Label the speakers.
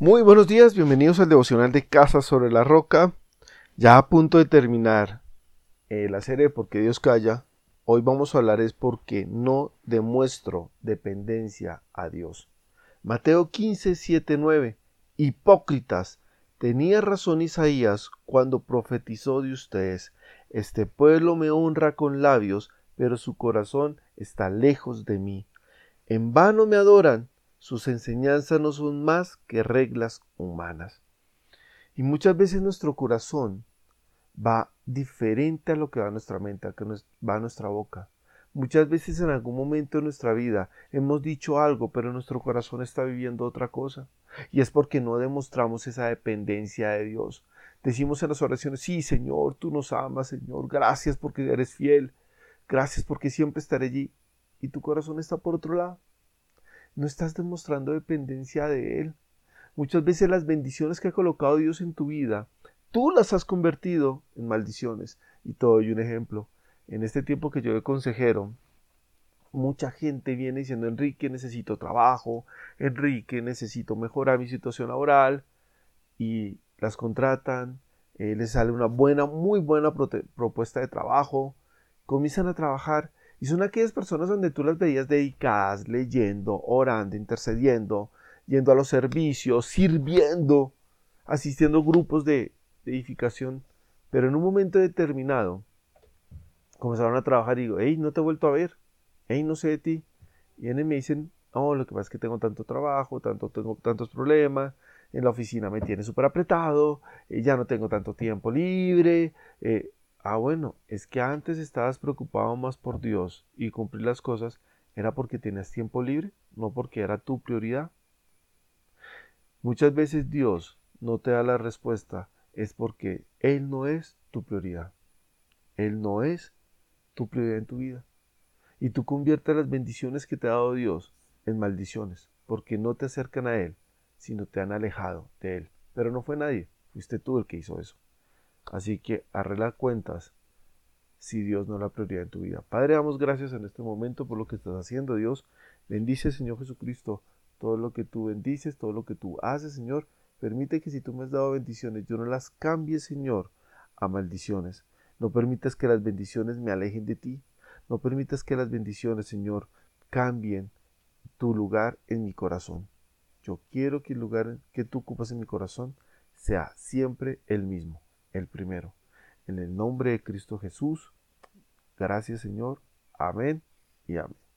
Speaker 1: Muy buenos días, bienvenidos al devocional de Casa sobre la Roca. Ya a punto de terminar eh, la serie Porque Dios calla, hoy vamos a hablar es porque no demuestro dependencia a Dios. Mateo 15, 7, 9. Hipócritas, tenía razón Isaías cuando profetizó de ustedes. Este pueblo me honra con labios, pero su corazón está lejos de mí. En vano me adoran, sus enseñanzas no son más que reglas humanas. Y muchas veces nuestro corazón va diferente a lo que va nuestra mente, a lo que va a nuestra boca. Muchas veces en algún momento de nuestra vida hemos dicho algo, pero nuestro corazón está viviendo otra cosa. Y es porque no demostramos esa dependencia de Dios. Decimos en las oraciones, sí, Señor, tú nos amas, Señor, gracias porque eres fiel, gracias porque siempre estaré allí. Y tu corazón está por otro lado no estás demostrando dependencia de Él. Muchas veces las bendiciones que ha colocado Dios en tu vida, tú las has convertido en maldiciones. Y todo doy un ejemplo. En este tiempo que yo de consejero, mucha gente viene diciendo, Enrique, necesito trabajo, Enrique, necesito mejorar mi situación laboral, y las contratan, eh, les sale una buena, muy buena propuesta de trabajo, comienzan a trabajar y son aquellas personas donde tú las veías dedicadas, leyendo, orando, intercediendo, yendo a los servicios, sirviendo, asistiendo a grupos de, edificación. Pero en un momento determinado comenzaron a trabajar y digo, hey, no te he vuelto a ver, hey, no sé de ti. Y vienen y me dicen, no, lo que pasa es que tengo tanto trabajo, tanto, tengo tantos problemas, en la oficina me tiene súper apretado, eh, ya no tengo tanto tiempo libre, eh, Ah, bueno, es que antes estabas preocupado más por Dios y cumplir las cosas, era porque tenías tiempo libre, no porque era tu prioridad. Muchas veces Dios no te da la respuesta, es porque Él no es tu prioridad. Él no es tu prioridad en tu vida. Y tú conviertes las bendiciones que te ha dado Dios en maldiciones, porque no te acercan a Él, sino te han alejado de Él. Pero no fue nadie, fuiste tú el que hizo eso. Así que arregla cuentas si Dios no es la prioridad en tu vida. Padre, damos gracias en este momento por lo que estás haciendo, Dios. Bendice, Señor Jesucristo, todo lo que tú bendices, todo lo que tú haces, Señor. Permite que si tú me has dado bendiciones, yo no las cambie, Señor, a maldiciones. No permitas que las bendiciones me alejen de ti. No permitas que las bendiciones, Señor, cambien tu lugar en mi corazón. Yo quiero que el lugar que tú ocupas en mi corazón sea siempre el mismo el primero. En el nombre de Cristo Jesús, gracias Señor. Amén y amén.